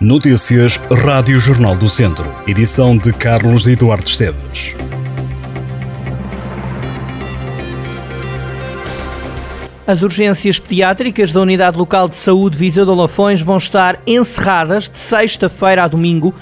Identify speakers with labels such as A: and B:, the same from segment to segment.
A: Notícias Rádio Jornal do Centro. Edição de Carlos Eduardo Esteves.
B: As urgências pediátricas da Unidade Local de Saúde Viseu de Lafões vão estar encerradas de sexta-feira a domingo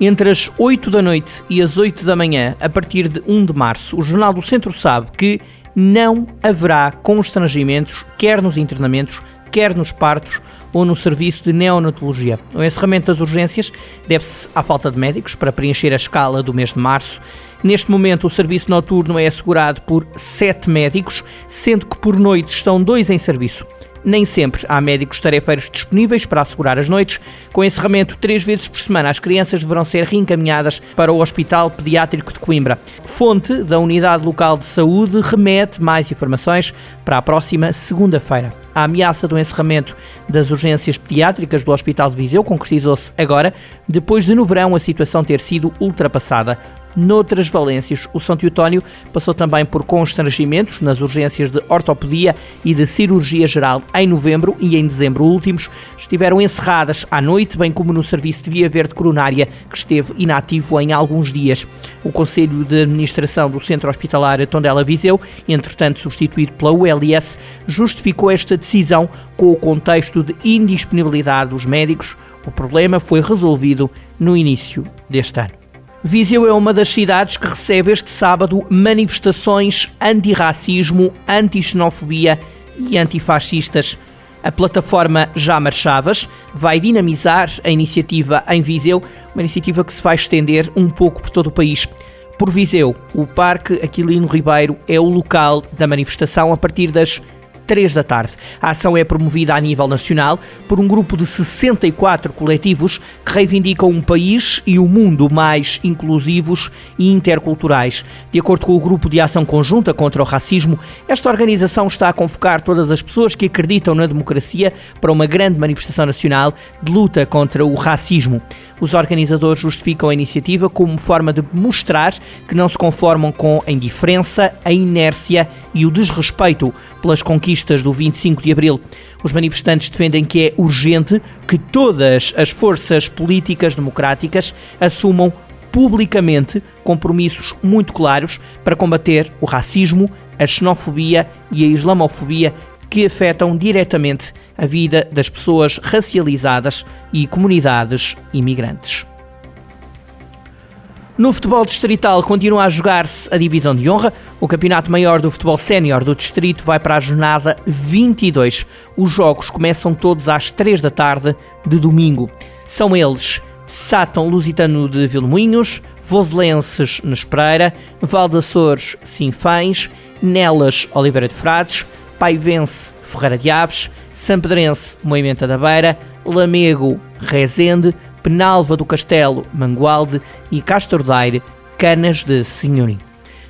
B: entre as 8 da noite e as 8 da manhã, a partir de 1 de março. O Jornal do Centro sabe que não haverá constrangimentos, quer nos internamentos, quer nos partos ou no serviço de neonatologia. O encerramento das urgências deve-se à falta de médicos para preencher a escala do mês de março. Neste momento, o serviço noturno é assegurado por sete médicos, sendo que por noite estão dois em serviço. Nem sempre há médicos tarefeiros disponíveis para assegurar as noites. Com encerramento três vezes por semana, as crianças deverão ser reencaminhadas para o Hospital Pediátrico de Coimbra. Fonte da Unidade Local de Saúde remete mais informações para a próxima segunda-feira. A ameaça do encerramento das urgências pediátricas do Hospital de Viseu concretizou-se agora, depois de no verão a situação ter sido ultrapassada. Noutras valências, o São Teutónio passou também por constrangimentos nas urgências de ortopedia e de cirurgia geral em novembro e em dezembro últimos. Estiveram encerradas à noite, bem como no serviço de via verde coronária, que esteve inativo em alguns dias. O Conselho de Administração do Centro Hospitalar Tondela Viseu, entretanto substituído pela ULS, justificou esta decisão com o contexto de indisponibilidade dos médicos. O problema foi resolvido no início deste ano. Viseu é uma das cidades que recebe este sábado manifestações anti-racismo, anti-xenofobia e antifascistas. A plataforma Já Marchavas vai dinamizar a iniciativa em Viseu, uma iniciativa que se vai estender um pouco por todo o país. Por Viseu, o Parque Aquilino Ribeiro é o local da manifestação a partir das 3 da tarde. A ação é promovida a nível nacional por um grupo de 64 coletivos que reivindicam um país e o um mundo mais inclusivos e interculturais. De acordo com o Grupo de Ação Conjunta contra o Racismo, esta organização está a convocar todas as pessoas que acreditam na democracia para uma grande manifestação nacional de luta contra o racismo. Os organizadores justificam a iniciativa como forma de mostrar que não se conformam com a indiferença, a inércia e o desrespeito pelas conquistas do 25 de abril. Os manifestantes defendem que é urgente que todas as forças políticas democráticas assumam publicamente compromissos muito claros para combater o racismo, a xenofobia e a islamofobia que afetam diretamente a vida das pessoas racializadas e comunidades imigrantes. No futebol distrital continua a jogar-se a divisão de honra. O campeonato maior do futebol sénior do distrito vai para a jornada 22. Os jogos começam todos às 3 da tarde de domingo. São eles Sátão Lusitano de Vilmoinhos, Voselenses Nespreira, Valdaçores Sinfães, Nelas Oliveira de Frades, Paivense Ferreira de Aves, Sampedrense Moimenta da Beira, Lamego Rezende, Penalva do Castelo Mangualde e Castro Daire Canas de Senhorim.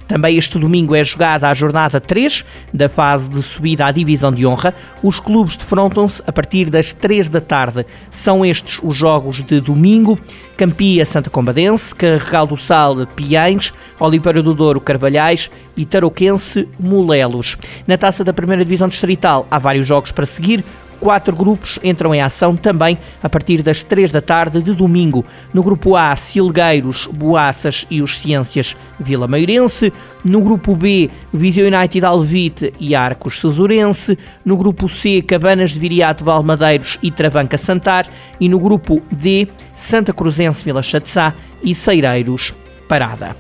B: Também este domingo é jogada a jornada 3 da fase de subida à divisão de honra. Os clubes defrontam-se a partir das 3 da tarde. São estes os jogos de domingo: Campia Santa Combadense, Carregal do Sal Piães, Oliveira do Douro Carvalhais e Tarouquense Molelos. Na taça da primeira divisão distrital há vários jogos para seguir. Quatro grupos entram em ação também a partir das três da tarde de domingo. No grupo A, Silgueiros, Boaças e os Ciências Vila Meirense. No grupo B, Viseu United Alvite e Arcos Cesurense. No grupo C, Cabanas de Viriato Valmadeiros e Travanca Santar. E no grupo D, Santa Cruzense Vila Chatzá e Ceireiros Parada.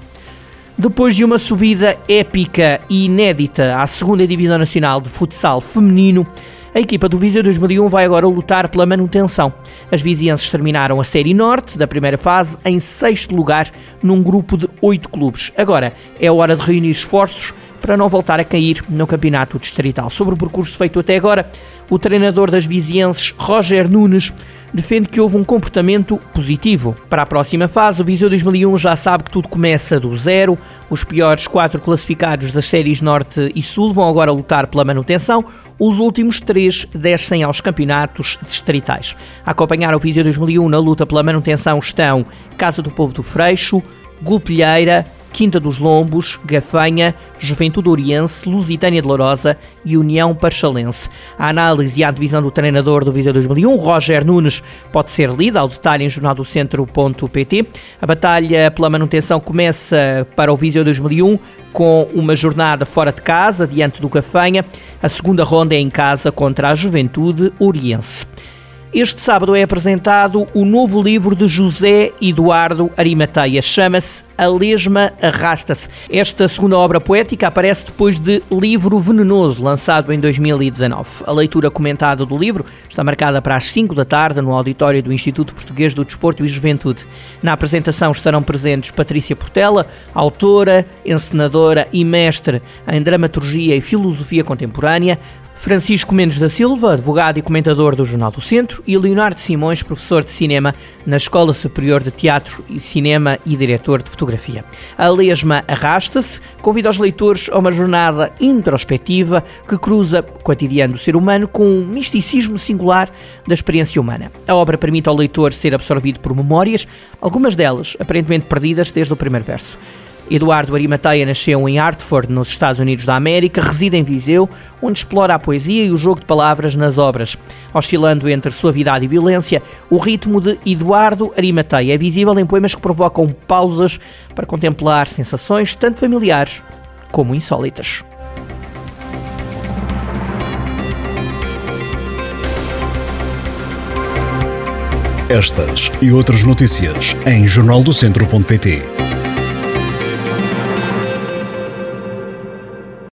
B: Depois de uma subida épica e inédita à segunda Divisão Nacional de Futsal Feminino, a equipa do Viseu 2001 vai agora lutar pela manutenção. As vizienses terminaram a Série Norte da primeira fase em sexto lugar num grupo de oito clubes. Agora é hora de reunir esforços para não voltar a cair no campeonato distrital. Sobre o percurso feito até agora, o treinador das vizienses, Roger Nunes, defende que houve um comportamento positivo. Para a próxima fase, o Viseu 2001 já sabe que tudo começa do zero. Os piores quatro classificados das séries Norte e Sul vão agora lutar pela manutenção. Os últimos três descem aos campeonatos distritais. A acompanhar o Viseu 2001 na luta pela manutenção estão Casa do Povo do Freixo, Gulpilheira, Quinta dos Lombos, Gafanha, Juventude Oriense, Lusitânia de Lourosa e União Parchalense. A análise e a divisão do treinador do Viseu 2001, Roger Nunes, pode ser lida ao detalhe em jornaldocentro.pt. A batalha pela manutenção começa para o Viseu 2001 com uma jornada fora de casa, diante do Gafanha. A segunda ronda é em casa contra a Juventude Oriense. Este sábado é apresentado o novo livro de José Eduardo Arimateia. Chama-se A Lesma Arrasta-se. Esta segunda obra poética aparece depois de Livro Venenoso, lançado em 2019. A leitura comentada do livro está marcada para as 5 da tarde no auditório do Instituto Português do Desporto e Juventude. Na apresentação estarão presentes Patrícia Portela, autora, encenadora e mestre em dramaturgia e filosofia contemporânea, Francisco Mendes da Silva, advogado e comentador do Jornal do Centro, e Leonardo Simões, professor de cinema na Escola Superior de Teatro e Cinema e diretor de fotografia. A lesma arrasta-se, convida os leitores a uma jornada introspectiva que cruza o cotidiano do ser humano com um misticismo singular da experiência humana. A obra permite ao leitor ser absorvido por memórias, algumas delas aparentemente perdidas desde o primeiro verso. Eduardo Arimateia nasceu em Hartford, nos Estados Unidos da América, reside em Viseu, onde explora a poesia e o jogo de palavras nas obras. Oscilando entre suavidade e violência, o ritmo de Eduardo Arimateia é visível em poemas que provocam pausas para contemplar sensações tanto familiares como insólitas.
A: Estas e outras notícias em jornaldocentro.pt.